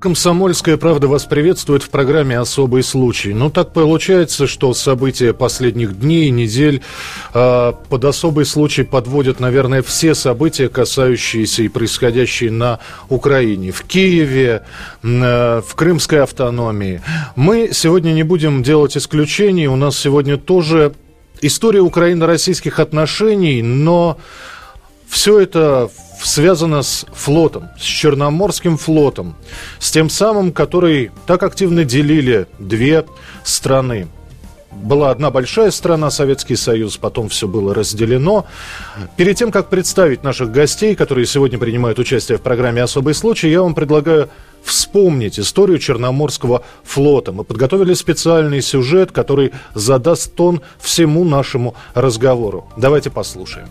Комсомольская правда вас приветствует в программе «Особый случай». Ну, так получается, что события последних дней недель э, под особый случай подводят, наверное, все события, касающиеся и происходящие на Украине, в Киеве, э, в Крымской автономии. Мы сегодня не будем делать исключений. У нас сегодня тоже история украино-российских отношений, но все это связано с флотом, с Черноморским флотом, с тем самым, который так активно делили две страны. Была одна большая страна, Советский Союз, потом все было разделено. Перед тем, как представить наших гостей, которые сегодня принимают участие в программе «Особый случай», я вам предлагаю вспомнить историю Черноморского флота. Мы подготовили специальный сюжет, который задаст тон всему нашему разговору. Давайте послушаем.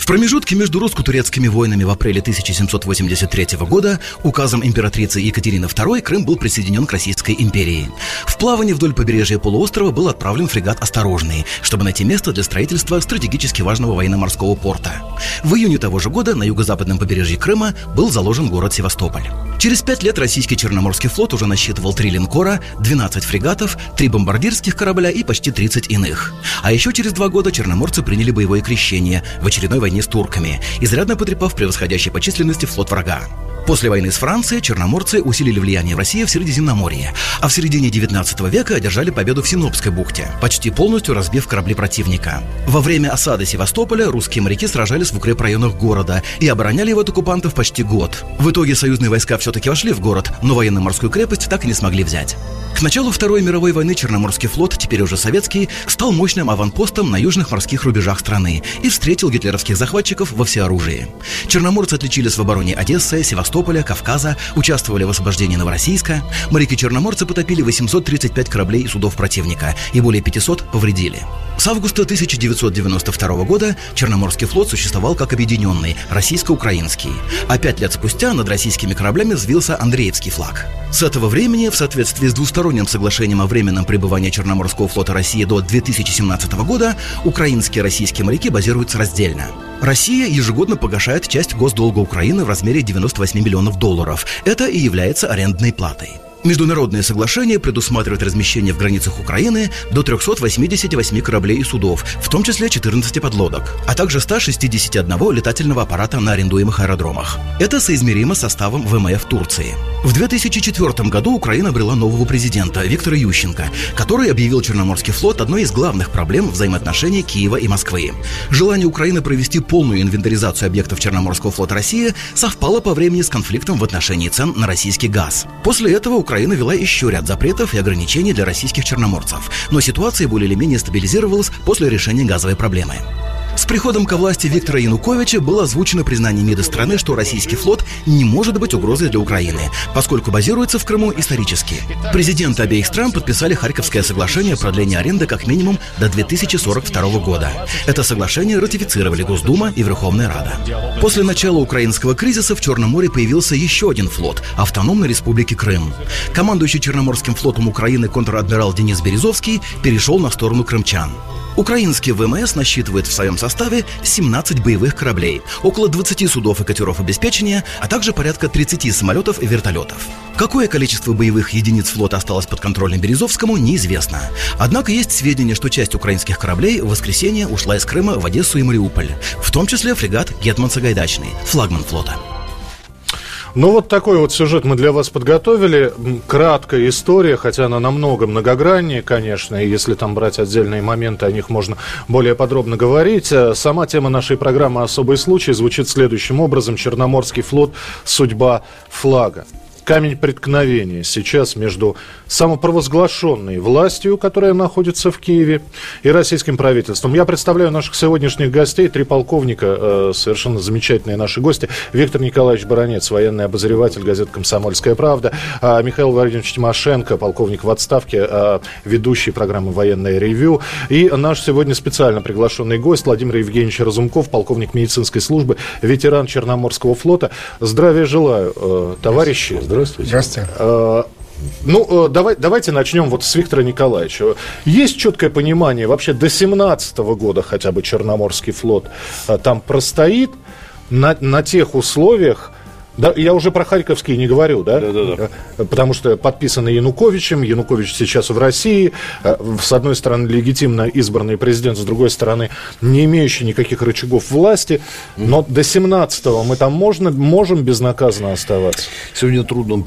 В промежутке между русско-турецкими войнами в апреле 1783 года указом императрицы Екатерины II Крым был присоединен к Российской империи. В плавание вдоль побережья полуострова был отправлен фрегат «Осторожный», чтобы найти место для строительства стратегически важного военно-морского порта. В июне того же года на юго-западном побережье Крыма был заложен город Севастополь. Через пять лет российский Черноморский флот уже насчитывал три линкора, 12 фрегатов, три бомбардирских корабля и почти 30 иных. А еще через два года черноморцы приняли боевое крещение в очередной войне войне с турками, изрядно потрепав превосходящий по численности флот врага. После войны с Францией черноморцы усилили влияние России в Средиземноморье, а в середине 19 века одержали победу в Синопской бухте, почти полностью разбив корабли противника. Во время осады Севастополя русские моряки сражались в укрепрайонах города и обороняли его от оккупантов почти год. В итоге союзные войска все-таки вошли в город, но военно-морскую крепость так и не смогли взять. К началу Второй мировой войны Черноморский флот, теперь уже советский, стал мощным аванпостом на южных морских рубежах страны и встретил гитлеровских захватчиков во всеоружии. Черноморцы отличились в обороне Одессы, Севастополя, Кавказа, участвовали в освобождении Новороссийска. Моряки-черноморцы потопили 835 кораблей и судов противника и более 500 повредили. С августа 1992 года Черноморский флот существовал как объединенный, российско-украинский. А пять лет спустя над российскими кораблями взвился Андреевский флаг. С этого времени, в соответствии с двусторонним соглашением о временном пребывании Черноморского флота России до 2017 года, украинские и российские моряки базируются раздельно. Россия ежегодно погашает часть госдолга Украины в размере 98 миллионов долларов. Это и является арендной платой. Международные соглашения предусматривают размещение в границах Украины до 388 кораблей и судов, в том числе 14 подлодок, а также 161 летательного аппарата на арендуемых аэродромах. Это соизмеримо составом ВМФ Турции. В 2004 году Украина обрела нового президента Виктора Ющенко, который объявил Черноморский флот одной из главных проблем взаимоотношений Киева и Москвы. Желание Украины провести полную инвентаризацию объектов Черноморского флота России совпало по времени с конфликтом в отношении цен на российский газ. После этого Украина вела еще ряд запретов и ограничений для российских черноморцев, но ситуация более или менее стабилизировалась после решения газовой проблемы. С приходом ко власти Виктора Януковича было озвучено признание МИДа страны, что российский флот не может быть угрозой для Украины, поскольку базируется в Крыму исторически. Президенты обеих стран подписали Харьковское соглашение о продлении аренды как минимум до 2042 года. Это соглашение ратифицировали Госдума и Верховная Рада. После начала украинского кризиса в Черном море появился еще один флот – автономной республики Крым. Командующий Черноморским флотом Украины контр-адмирал Денис Березовский перешел на сторону крымчан. Украинский ВМС насчитывает в своем составе 17 боевых кораблей, около 20 судов и катеров обеспечения, а также порядка 30 самолетов и вертолетов. Какое количество боевых единиц флота осталось под контролем Березовскому, неизвестно. Однако есть сведения, что часть украинских кораблей в воскресенье ушла из Крыма в Одессу и Мариуполь, в том числе фрегат Гетман Сагайдачный, флагман флота. Ну, вот такой вот сюжет мы для вас подготовили. Краткая история, хотя она намного многограннее, конечно, и если там брать отдельные моменты, о них можно более подробно говорить. Э, сама тема нашей программы «Особый случай» звучит следующим образом. Черноморский флот. Судьба флага камень преткновения сейчас между самопровозглашенной властью, которая находится в Киеве, и российским правительством. Я представляю наших сегодняшних гостей, три полковника, э, совершенно замечательные наши гости. Виктор Николаевич Баранец, военный обозреватель газеты «Комсомольская правда», э, Михаил Владимирович Тимошенко, полковник в отставке, э, ведущий программы «Военное ревю», и наш сегодня специально приглашенный гость Владимир Евгеньевич Разумков, полковник медицинской службы, ветеран Черноморского флота. Здравия желаю, э, товарищи. Здравствуйте. Здравствуйте. Э, Ну, э, давай, давайте начнем вот с Виктора Николаевича. Есть четкое понимание, вообще до 17 года хотя бы Черноморский флот э, там простоит на, на тех условиях, да, я уже про Харьковский не говорю, да? Да, да, да. Потому что подписано Януковичем, Янукович сейчас в России, с одной стороны легитимно избранный президент, с другой стороны не имеющий никаких рычагов власти, но до 17-го мы там можно, можем безнаказанно оставаться. Сегодня трудно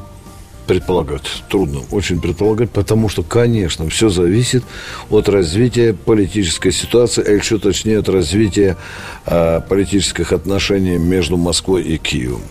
предполагать. Трудно очень предполагать, потому что, конечно, все зависит от развития политической ситуации, а еще точнее от развития э, политических отношений между Москвой и Киевом.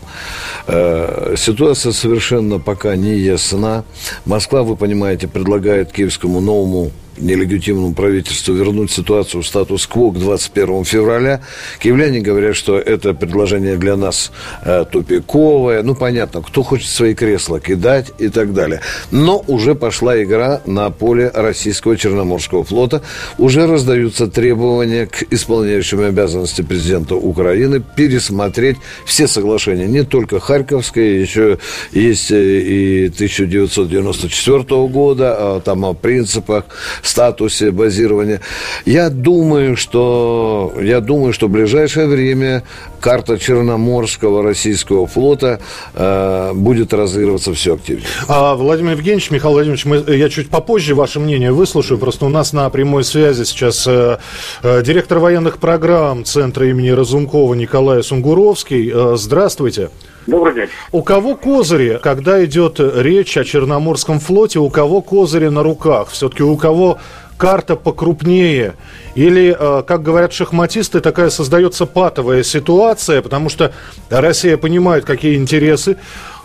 Э, ситуация совершенно пока не ясна. Москва, вы понимаете, предлагает киевскому новому нелегитимному правительству вернуть ситуацию в статус-кво к 21 февраля. Киевляне говорят, что это предложение для нас э, тупиковое. Ну, понятно, кто хочет свои кресла кидать и так далее. Но уже пошла игра на поле российского Черноморского флота. Уже раздаются требования к исполняющим обязанности президента Украины пересмотреть все соглашения. Не только Харьковское, еще есть э, и 1994 года, а там о принципах статусе базирования. Я думаю, что, я думаю, что в ближайшее время карта Черноморского российского флота э, будет разыгрываться все активнее. А, Владимир Евгеньевич, Михаил Владимирович, мы, я чуть попозже ваше мнение выслушаю. Просто у нас на прямой связи сейчас э, э, директор военных программ Центра имени Разумкова Николай Сунгуровский. Э, здравствуйте. Добрый день. У кого козыри, когда идет речь о Черноморском флоте, у кого козыри на руках? Все-таки у кого карта покрупнее? Или, э, как говорят шахматисты, такая создается патовая ситуация, потому что Россия понимает, какие интересы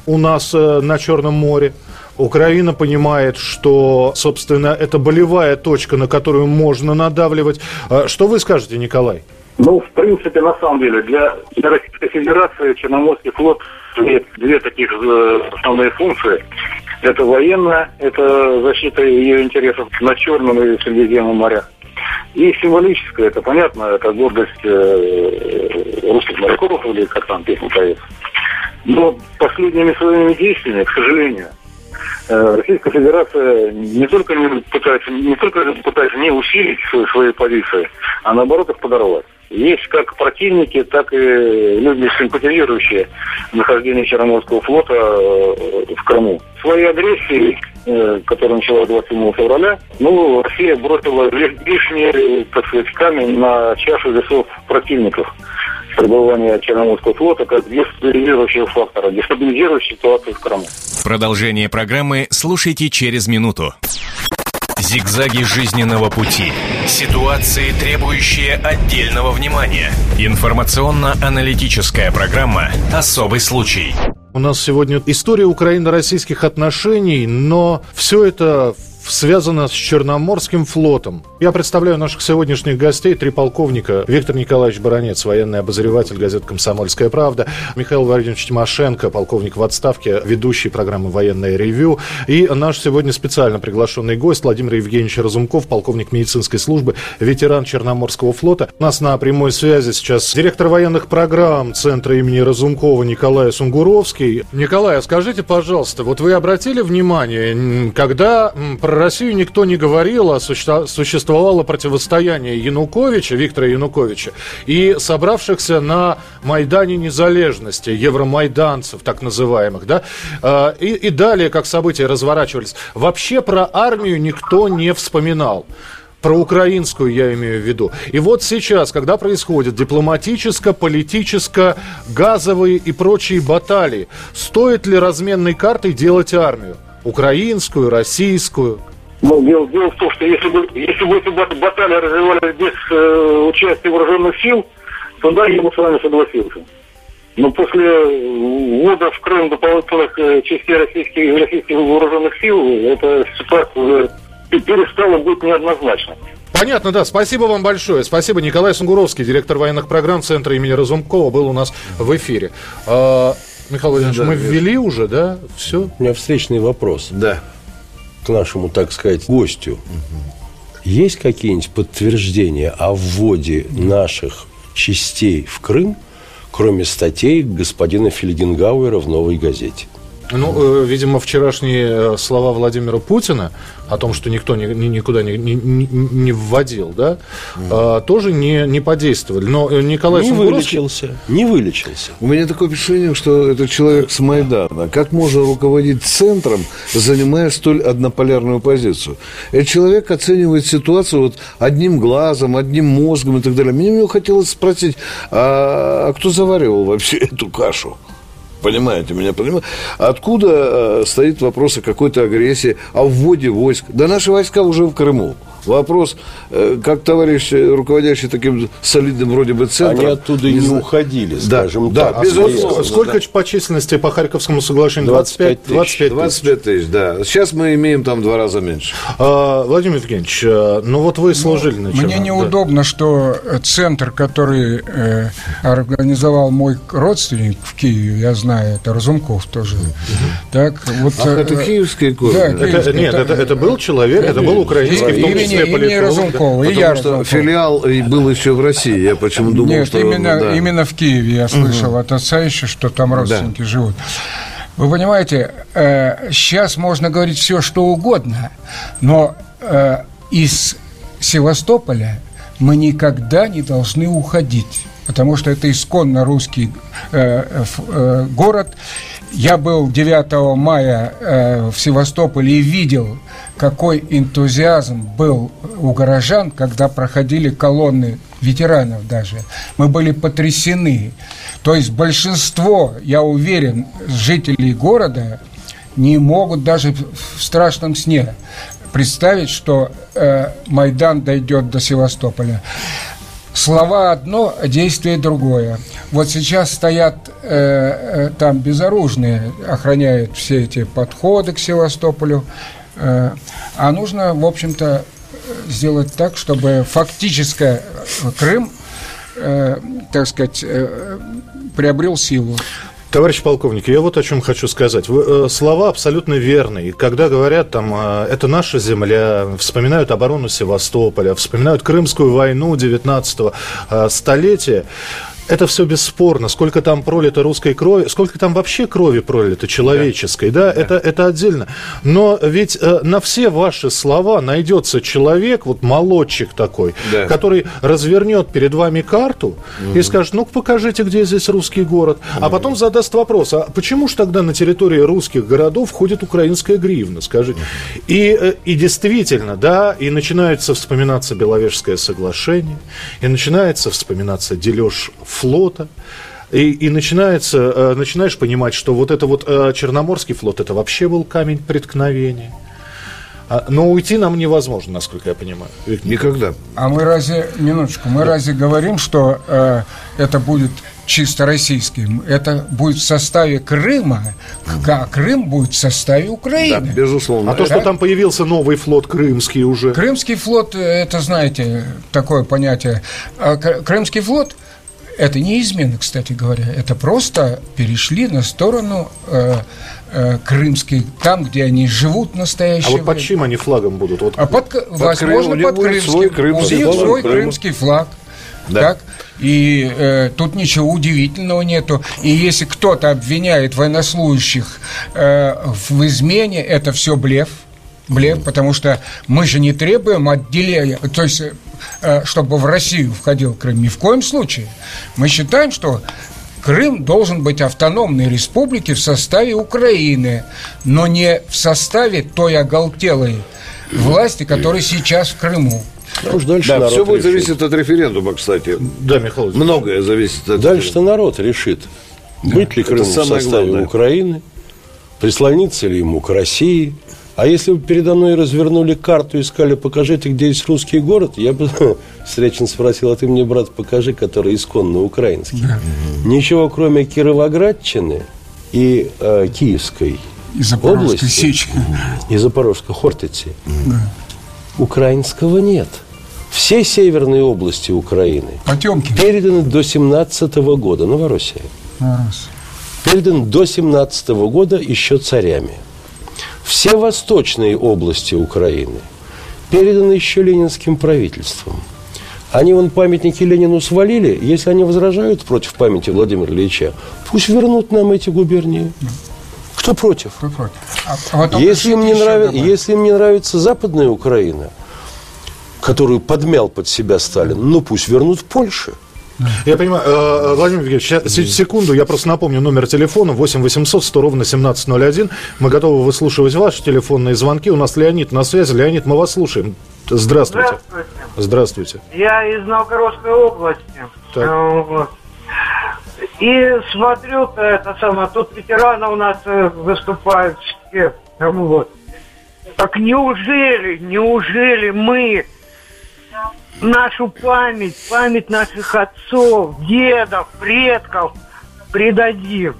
у нас э, на Черном море. Украина понимает, что, собственно, это болевая точка, на которую можно надавливать. Э, что вы скажете, Николай? Ну, в принципе, на самом деле, для, для Российской Федерации Черноморский флот имеет две таких э, основные функции. Это военная, это защита ее интересов на Черном и Средиземном морях. И символическая, это понятно, это гордость э, русских моряков, или как там песня поется. Но последними своими действиями, к сожалению, э, Российская Федерация не только не пытается, не только пытается не усилить свои, свои позиции, а наоборот их подорвать. Есть как противники, так и люди, симпатизирующие нахождение Черноморского флота э, в Крыму. Своей агрессией, э, которая началась 27 февраля, ну, Россия бросила лишние, так сказать, камень на чашу весов противников пребывания Черноморского флота как дестабилизирующего фактора, дестабилизирующего ситуацию в Крыму. Продолжение программы слушайте через минуту. Зигзаги жизненного пути. Ситуации, требующие отдельного внимания. Информационно-аналитическая программа «Особый случай». У нас сегодня история украино-российских отношений, но все это связано с Черноморским флотом. Я представляю наших сегодняшних гостей, три полковника. Виктор Николаевич Баранец, военный обозреватель газет «Комсомольская правда», Михаил Владимирович Тимошенко, полковник в отставке, ведущий программы «Военное ревю», и наш сегодня специально приглашенный гость Владимир Евгеньевич Разумков, полковник медицинской службы, ветеран Черноморского флота. У нас на прямой связи сейчас директор военных программ Центра имени Разумкова Николай Сунгуровский. Николай, а скажите, пожалуйста, вот вы обратили внимание, когда Россию никто не говорил, а существовало противостояние Януковича, Виктора Януковича, и собравшихся на Майдане Незалежности, евромайданцев, так называемых, да, а, и, и далее, как события разворачивались. Вообще про армию никто не вспоминал про украинскую я имею в виду. И вот сейчас, когда происходят дипломатическо, политическо, газовые и прочие баталии, стоит ли разменной картой делать армию? Украинскую, российскую? Ну, дело, дело в том, что если бы, если бы эти баталии развивались без э, участия вооруженных сил, то да, я бы с вами согласился. Но после ввода в Крым дополнительных э, частей российских, российских вооруженных сил, эта ситуация уже перестала быть неоднозначной. Понятно, да. Спасибо вам большое. Спасибо. Николай Сунгуровский, директор военных программ Центра имени Разумкова, был у нас в эфире. Михаил Владимирович, да, мы ввели уже, да? Все? У меня встречный вопрос. Да. К нашему, так сказать, гостю. Угу. Есть какие-нибудь подтверждения о вводе наших частей в Крым, кроме статей господина Фельденгауэра в «Новой газете»? Ну, э, видимо, вчерашние э, слова Владимира Путина о том, что никто ни, ни, никуда не, не, не вводил, да, mm. тоже не, не подействовали. Но э, Николай Не вылечился, не вылечился. У меня такое впечатление, что это человек с Майдана. Как можно руководить центром, занимая столь однополярную позицию? Этот человек оценивает ситуацию вот одним глазом, одним мозгом и так далее. Мне, мне хотелось спросить, а, а кто заваривал вообще эту кашу? Понимаете меня, понимаете? Откуда э, стоит вопрос о какой-то агрессии, о вводе войск? Да наши войска уже в Крыму. Вопрос, э, как товарищ, э, руководящий таким солидным вроде бы центром... Они оттуда не, не уходили, скажем да, так. Да, безусловно. Сколько да. по численности по Харьковскому соглашению? 25 тысяч. 25 тысяч. 25 тысяч, да. Сейчас мы имеем там два раза меньше. А, Владимир Евгеньевич, э, ну вот вы служили ну, на. Мне неудобно, да. что центр, который э, организовал мой родственник в Киеве, я знаю, это Разумков тоже. Угу. Так, вот, Ах, это киевский город? Да, да. Это, нет, это, это был человек, это, это был украинский, в том числе имени, имени Разумкова, и я что Разумков. филиал был еще в России, я почему думал, Нет, что... именно, да. именно в Киеве я слышал угу. от отца еще, что там родственники да. живут. Вы понимаете, э, сейчас можно говорить все, что угодно, но э, из Севастополя мы никогда не должны уходить, потому что это исконно русский э, э, город. Я был 9 мая э, в Севастополе и видел какой энтузиазм был у горожан, когда проходили колонны ветеранов даже. Мы были потрясены. То есть большинство, я уверен, жителей города не могут даже в страшном сне представить, что э, Майдан дойдет до Севастополя. Слова одно, а действие другое. Вот сейчас стоят э, э, там безоружные, охраняют все эти подходы к Севастополю. Э, а нужно, в общем-то, сделать так, чтобы фактически Крым, э, так сказать, э, приобрел силу. Товарищ полковник, я вот о чем хочу сказать. Вы, э, слова абсолютно верные. Когда говорят, там, э, это наша земля, вспоминают оборону Севастополя, вспоминают Крымскую войну 19 э, столетия, это все бесспорно. Сколько там пролито русской крови, сколько там вообще крови пролито человеческой, да, да, да. Это, это отдельно. Но ведь э, на все ваши слова найдется человек, вот молодчик такой, да. который развернет перед вами карту угу. и скажет, ну покажите, где здесь русский город. Угу. А потом задаст вопрос, а почему же тогда на территории русских городов входит украинская гривна, скажите. Угу. И, э, и действительно, да, и начинается вспоминаться Беловежское соглашение, и начинается вспоминаться дележ флота. И, и начинается, э, начинаешь понимать, что вот это вот э, Черноморский флот, это вообще был камень преткновения. А, но уйти нам невозможно, насколько я понимаю. Никогда. А мы разве, минуточку, мы да. разве говорим, что э, это будет чисто российским, это будет в составе Крыма, а Крым будет в составе Украины. Да, безусловно. А то, что там появился новый флот крымский уже. Крымский флот, э, это, знаете, такое понятие. А Крымский флот – это не измена, кстати говоря. Это просто перешли на сторону э, э, крымской, там, где они живут в настоящее А вот под чьим они флагом будут? Вот, а под, под возможно, Крым, под крымским. Свой крымский, у них свой Крым. крымский флаг. Да. Так? И э, тут ничего удивительного нету. И если кто-то обвиняет военнослужащих э, в измене, это все блеф блеф, потому что мы же не требуем отделения, то есть, э, чтобы в Россию входил Крым, ни в коем случае. Мы считаем, что Крым должен быть автономной республикой в составе Украины, но не в составе той оголтелой власти, которая сейчас в Крыму. Уж дальше да, все будет решит. зависеть от референдума, кстати. Да, Михаил Многое зависит от Дальше-то народ решит, да. быть ли Крым в составе главное. Украины, прислониться ли ему к России – а если бы передо мной развернули карту и сказали, покажите, где есть русский город, я бы встречно спросил, а ты мне, брат, покажи, который исконно украинский. Да. Ничего, кроме Кировоградчины и э, Киевской и области, Сечи. и Запорожской Хортицы, да. украинского нет. Все северные области Украины Потемки. переданы до 17 года, Новороссия. Новороссия. Переданы до 17 года еще царями – все восточные области Украины переданы еще ленинским правительством. Они вон памятники Ленину свалили. Если они возражают против памяти Владимира Ильича, пусть вернут нам эти губернии. Кто против? Кто против? А, а если, им не нрав... если им не нравится Западная Украина, которую подмял под себя Сталин, ну пусть вернут в Польшу. Я понимаю, э, Владимир Евгеньевич, секунду, я просто напомню номер телефона 8 800 100 ровно 1701. Мы готовы выслушивать ваши телефонные звонки. У нас Леонид на связи. Леонид, мы вас слушаем. Здравствуйте. Здравствуйте. Здравствуйте. Я из Новгородской области. Так. Э, и смотрю, это самое, тут ветераны у нас э, выступают все. Вот. Так неужели, неужели мы нашу память, память наших отцов, дедов, предков предадим.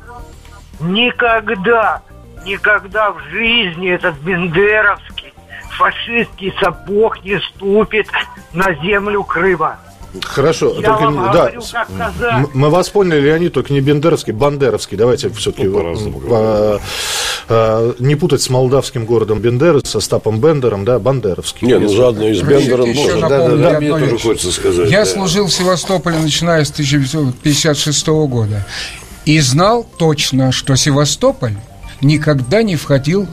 Никогда, никогда в жизни этот бендеровский фашистский сапог не ступит на землю Крыма. Хорошо, Я только, вам да, говорю, как мы вас поняли, Леонид, только не Бендеровский, Бандеровский. Давайте все-таки ну, по, а, не путать с молдавским городом Бендеры, со Стапом Бендером, да, Бандеровский. Не, ну заодно и с Бендером тоже. Да, да, да, мне тоже хочется сказать. Я да. служил в Севастополе, начиная с 1956 года, и знал точно, что Севастополь никогда не входил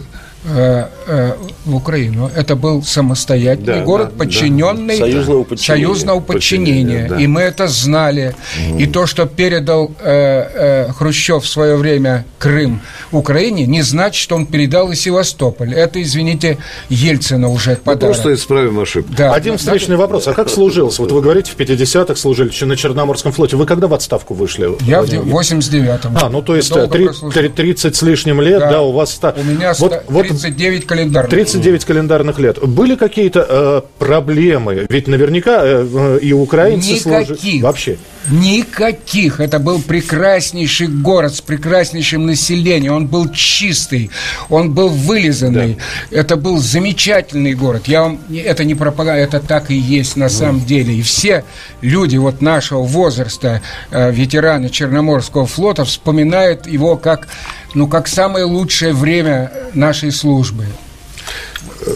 в Украину. Это был самостоятельный да, город, да, подчиненный да. Союзного подчинения. Союзного подчинения. Да. И мы это знали. Mm. И то, что передал э, э, Хрущев в свое время Крым Украине, не значит, что он передал и Севастополь. Это, извините, Ельцина уже подарок. Мы просто исправим ошибку. Да. Один встречный вопрос. А как служился? Вот вы говорите, в 50-х служили на Черноморском флоте. Вы когда в отставку вышли? Я в 89-м. А, ну то есть 3, 30 с лишним лет, да, да у вас... У меня вот, 39 календарных 39 календарных лет. Были какие-то э, проблемы? Ведь наверняка э, и украинцы Никаких. Служи... Вообще. Никаких. Это был прекраснейший город с прекраснейшим населением. Он был чистый, он был вылизанный. Да. Это был замечательный город. Я вам это не пропаганда, это так и есть на самом деле. И все люди вот нашего возраста, э, ветераны Черноморского флота, вспоминают его как ну, как самое лучшее время нашей службы.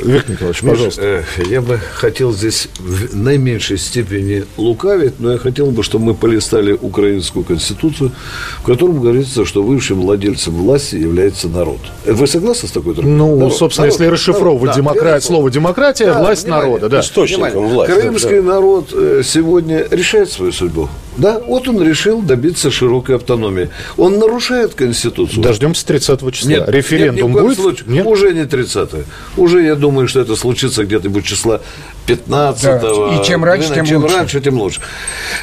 Виктор Николаевич, пожалуйста. Э, я бы хотел здесь в наименьшей степени лукавить, но я хотел бы, чтобы мы полистали украинскую конституцию, в котором говорится, что высшим владельцем власти является народ. Вы согласны с такой трактовкой? Ну, народ. собственно, народ. если расшифровывать народ. демократ, да, слово демократия, да, власть внимание, народа. Да. Источником власти. Крымский да. народ э, сегодня решает свою судьбу. Да, вот он решил добиться широкой автономии. Он нарушает Конституцию. Дождемся 30 числа. Нет, Референдум нет, будет? Случае. Нет? Уже не 30 -е. Уже, я думаю, что это случится где-то числа 15 да. И чем раньше, тем чем лучше. раньше, тем лучше.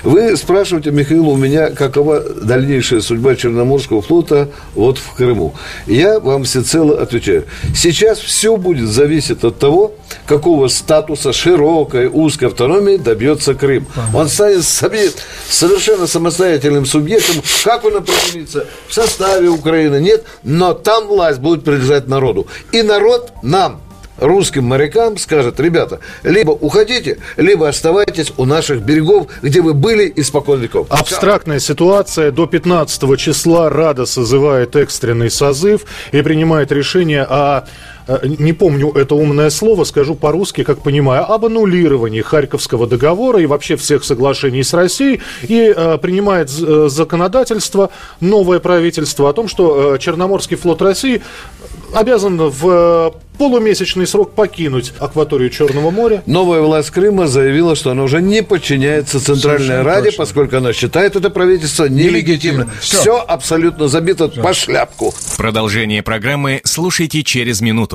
Вы спрашиваете, Михаил, у меня какова дальнейшая судьба Черноморского флота вот в Крыму. Я вам всецело отвечаю. Сейчас все будет зависеть от того, какого статуса широкой, узкой автономии добьется Крым. Он станет совершенно самостоятельным субъектом. Как он определится? В составе Украины нет, но там власть будет принадлежать народу. И народ нам, русским морякам скажет, ребята, либо уходите, либо оставайтесь у наших берегов, где вы были испокон веков. Абстрактная ситуация. До 15 числа Рада созывает экстренный созыв и принимает решение о не помню это умное слово, скажу по-русски, как понимаю, об аннулировании Харьковского договора и вообще всех соглашений с Россией, и э, принимает э, законодательство, новое правительство о том, что э, Черноморский флот России обязан в э, полумесячный срок покинуть акваторию Черного моря. Новая власть Крыма заявила, что она уже не подчиняется Центральной Совершенно Раде, точно. поскольку она считает это правительство нелегитимным. Все. Все абсолютно забито Все. по шляпку. Продолжение программы слушайте через минуту.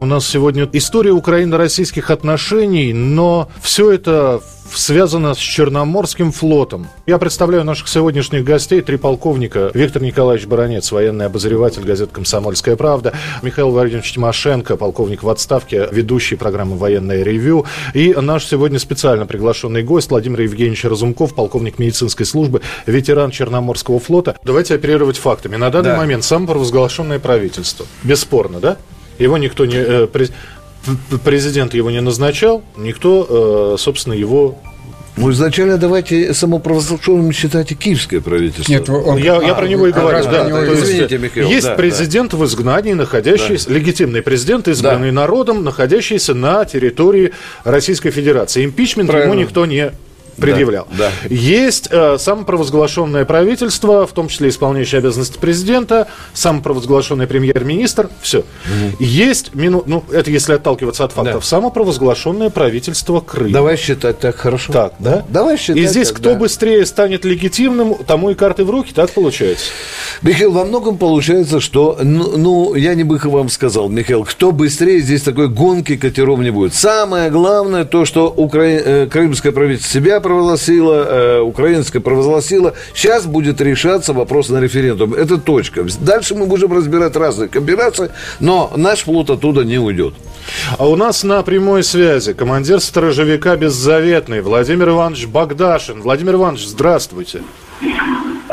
У нас сегодня история украино-российских отношений, но все это связано с Черноморским флотом. Я представляю наших сегодняшних гостей, три полковника. Виктор Николаевич Баранец, военный обозреватель газеты «Комсомольская правда», Михаил Владимирович Тимошенко, полковник в отставке, ведущий программы «Военное ревю», и наш сегодня специально приглашенный гость Владимир Евгеньевич Разумков, полковник медицинской службы, ветеран Черноморского флота. Давайте оперировать фактами. На данный да. момент самопровозглашенное правительство. Бесспорно, да? Его никто не... Э, президент его не назначал, никто, э, собственно, его Ну, изначально давайте самопровозглашенным считайте киевское правительство. Нет, он, я, а, я про него и говорю. Да, да, да, извините, есть, Михаил. Есть да, президент да. в изгнании, находящийся, да. легитимный президент, избранный да. народом, находящийся на территории Российской Федерации. Импичмент Правильно. ему никто не предъявлял. Да, да. Есть э, самопровозглашенное правительство, в том числе исполняющее обязанности президента, самопровозглашенный премьер-министр, все. Угу. Есть, мину, ну, это если отталкиваться от фактов, да. самопровозглашенное правительство Крыма. Давай считать так хорошо. Так, да? Давай считать И здесь так, кто да. быстрее станет легитимным, тому и карты в руки, так получается? Михаил, во многом получается, что, ну, ну я не бы вам сказал, Михаил, кто быстрее, здесь такой гонки катеров не будет. Самое главное то, что Укра... Э, крымское правительство себя провозгласила, э, украинская провозгласила. Сейчас будет решаться вопрос на референдум. Это точка. Дальше мы будем разбирать разные комбинации, но наш флот оттуда не уйдет. А у нас на прямой связи командир сторожевика «Беззаветный» Владимир Иванович Богдашин. Владимир Иванович, здравствуйте.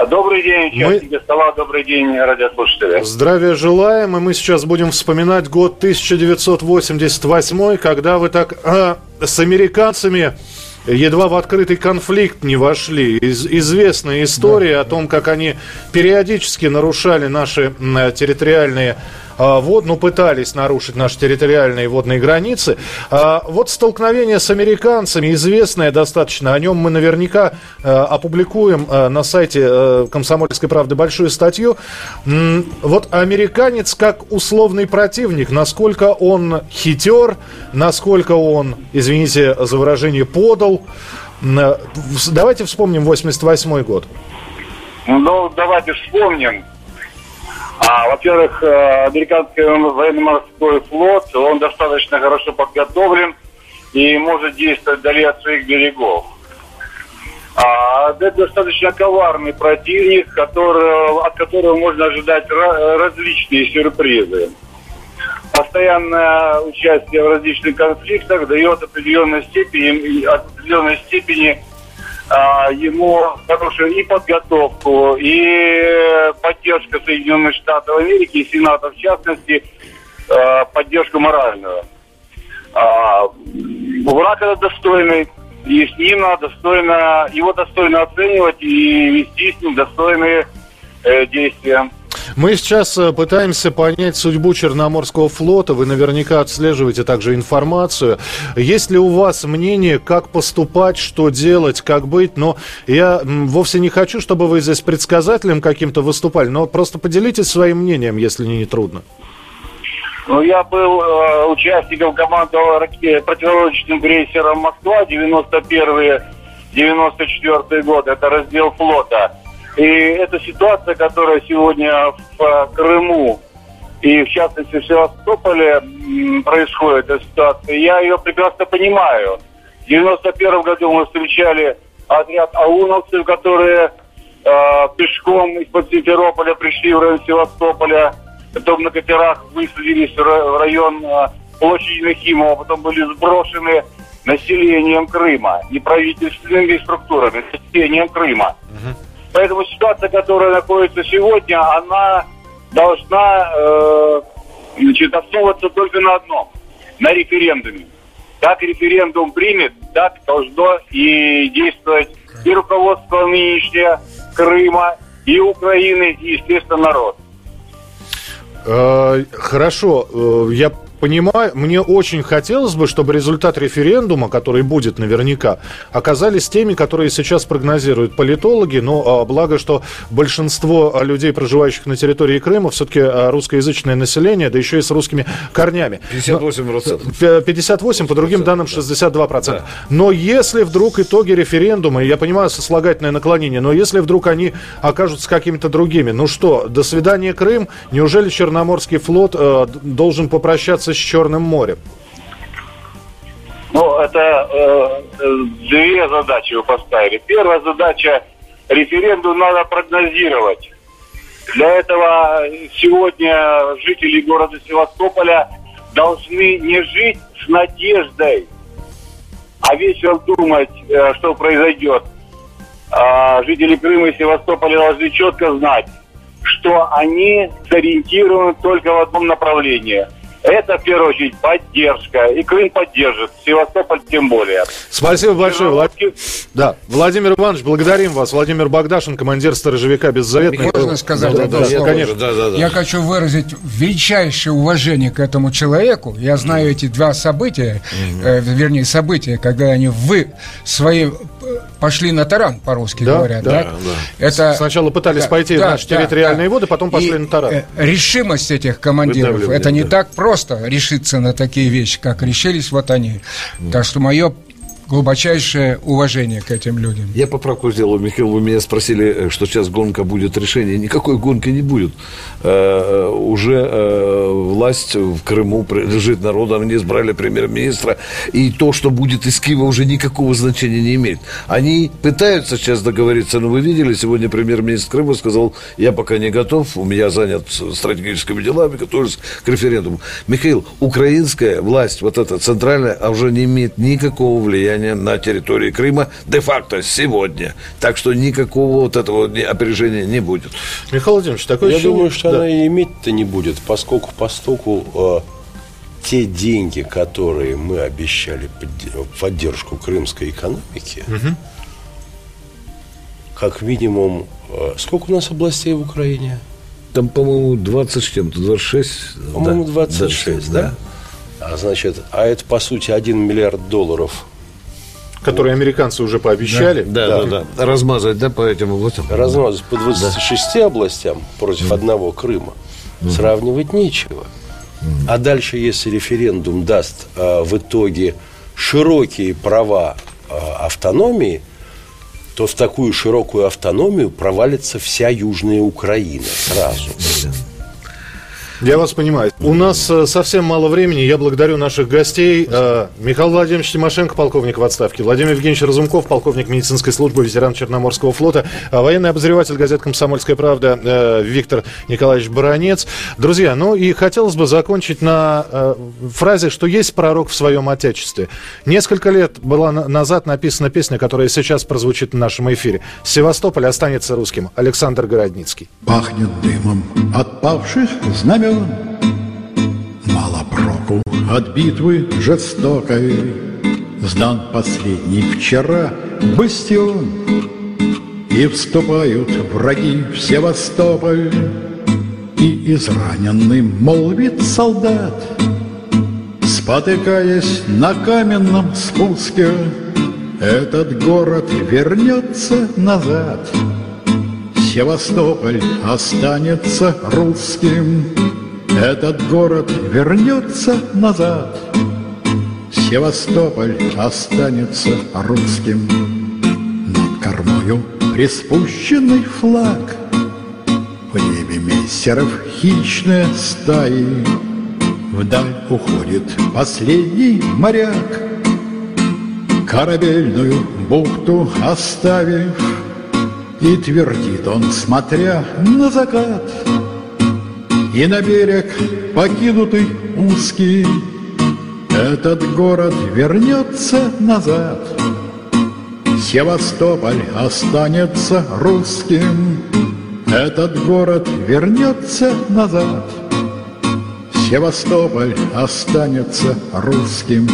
Добрый день, участники мы... стола, добрый день, радиослушатели. Здравия желаем, и мы сейчас будем вспоминать год 1988, когда вы так а, с американцами едва в открытый конфликт не вошли. Из, известная история да. о том, как они периодически нарушали наши территориальные вот, ну, пытались нарушить наши территориальные водные границы. А, вот столкновение с американцами, известное достаточно, о нем мы наверняка а, опубликуем на сайте «Комсомольской правды» большую статью. Вот американец как условный противник, насколько он хитер, насколько он, извините за выражение, подал. Давайте вспомним 88 год. Ну, давайте вспомним. А, во-первых, э, американский военно-морской флот, он достаточно хорошо подготовлен и может действовать вдали от своих берегов. А, это достаточно коварный противник, который, от которого можно ожидать различные сюрпризы. Постоянное участие в различных конфликтах дает определенной степени, определенной степени ему хорошую и подготовку, и поддержка Соединенных Штатов Америки, и Сената в частности, а, поддержку моральную. А, враг это достойный, и с ним достойно, его достойно оценивать и вести с ним достойные э, действия. Мы сейчас э, пытаемся понять судьбу Черноморского флота. Вы наверняка отслеживаете также информацию. Есть ли у вас мнение, как поступать, что делать, как быть? Но я вовсе не хочу, чтобы вы здесь предсказателем каким-то выступали, но просто поделитесь своим мнением, если не, трудно. Ну, я был э, участником команды противолодочным крейсером «Москва» 91-94 годы. Это раздел флота. И эта ситуация, которая сегодня в э, Крыму и в частности в Севастополе происходит, эта ситуация, я ее прекрасно понимаю. В 91 году мы встречали отряд ауновцев, которые э, пешком из-под Симферополя пришли в район Севастополя, потом на катерах высадились в район э, площади Нахимова, потом были сброшены населением Крыма, неправительственными структурами, населением Крыма. Uh-huh. Поэтому ситуация, которая находится сегодня, она должна э, значит, основываться только на одном, на референдуме. Как референдум примет, так должно и действовать и руководство нынешнее Крыма, и Украины, и, естественно, народ. Э, хорошо, э, я понимаю, мне очень хотелось бы, чтобы результат референдума, который будет наверняка, оказались теми, которые сейчас прогнозируют политологи. Но а, благо, что большинство людей, проживающих на территории Крыма, все-таки а, русскоязычное население, да еще и с русскими корнями. 58%. 58, по другим данным 62%. Да. Но если вдруг итоги референдума, я понимаю сослагательное наклонение, но если вдруг они окажутся какими-то другими, ну что, до свидания, Крым, неужели Черноморский флот э, должен попрощаться с Черным морем? Ну, это э, две задачи вы поставили. Первая задача – референдум надо прогнозировать. Для этого сегодня жители города Севастополя должны не жить с надеждой, а вечером думать, э, что произойдет. А жители Крыма и Севастополя должны четко знать, что они сориентированы только в одном направлении – Это, в первую очередь, поддержка. И Крым поддержит. Севастополь тем более. Спасибо большое. Влад... Да. Владимир Иванович, благодарим вас. Владимир Богдашин, командир сторожевика «Беззаветный». Можно сказать да, да, да, конечно. Да, да, да. Я хочу выразить величайшее уважение к этому человеку. Я знаю эти два события, э, вернее, события, когда они вы свои пошли на таран, по-русски да, говорят. Да, да? Да. Это, Сначала пытались да, пойти да, наши да, территориальные да. воды, потом пошли и на таран. Э, решимость этих командиров, это не да. так просто решиться на такие вещи, как решились вот они. Так что мое глубочайшее уважение к этим людям. Я поправку сделал, Михаил, вы меня спросили, э, что сейчас гонка будет решение. Никакой гонки не будет. Э, уже э, власть в Крыму лежит народу, они избрали премьер-министра, и то, что будет из Киева, уже никакого значения не имеет. Они пытаются сейчас договориться, но вы видели, сегодня премьер-министр Крыма сказал, я пока не готов, у меня занят стратегическими делами, готовлюсь к референдуму. Михаил, украинская власть, вот эта центральная, а уже не имеет никакого влияния влияние на территории Крыма де-факто сегодня. Так что никакого вот этого опережения не будет. Михаил Владимирович, такое Я думаю, что да. она и иметь-то не будет, поскольку постоку э, те деньги, которые мы обещали в поддержку крымской экономики, угу. как минимум, э, сколько у нас областей в Украине? Там, по-моему, 20 с чем-то, 26. По-моему, 26, 26 да? да? А значит, а это, по сути, 1 миллиард долларов Которые вот. американцы уже пообещали. Да, да, да. да. Размазать, да, по этим областям. Размазать по 26 да. областям против да. одного Крыма. Да. Сравнивать нечего. Да. А дальше, если референдум даст а, в итоге широкие права а, автономии, то в такую широкую автономию провалится вся Южная Украина сразу. Я вас понимаю. У нас э, совсем мало времени. Я благодарю наших гостей. Э, Михаил Владимирович Тимошенко, полковник в отставке. Владимир Евгеньевич Разумков, полковник медицинской службы, ветеран Черноморского флота. А военный обозреватель газет «Комсомольская правда» э, Виктор Николаевич Баранец. Друзья, ну и хотелось бы закончить на фразе, что есть пророк в своем отечестве. Несколько лет была назад написана песня, которая сейчас прозвучит в нашем эфире. «Севастополь останется русским». Александр Городницкий. Пахнет дымом от павших знамен знамен Мало проку от битвы жестокой Сдан последний вчера бастион. И вступают враги в Севастополь И израненный молвит солдат Спотыкаясь на каменном спуске. Этот город вернется назад. Севастополь останется русским этот город вернется назад, Севастополь останется русским. Над кормою приспущенный флаг, В небе мессеров хищные стаи, Вдаль уходит последний моряк, Корабельную бухту оставив, И твердит он, смотря на закат — и на берег покинутый узкий Этот город вернется назад. Севастополь останется русским Этот город вернется назад. Севастополь останется русским.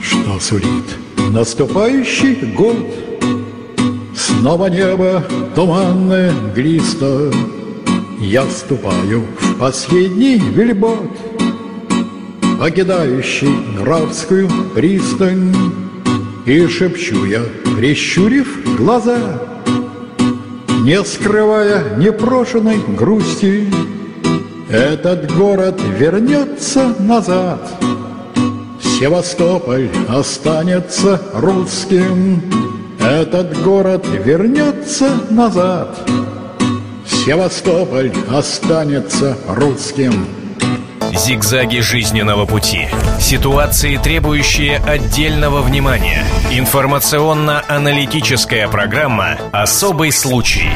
Что сулит наступающий год? Снова небо туманное глисто я вступаю в последний вельбот, Покидающий графскую пристань, И шепчу я, прищурив глаза, Не скрывая непрошенной грусти, Этот город вернется назад, Севастополь останется русским, Этот город вернется назад — Севастополь останется русским. Зигзаги жизненного пути. Ситуации, требующие отдельного внимания. Информационно-аналитическая программа «Особый случай».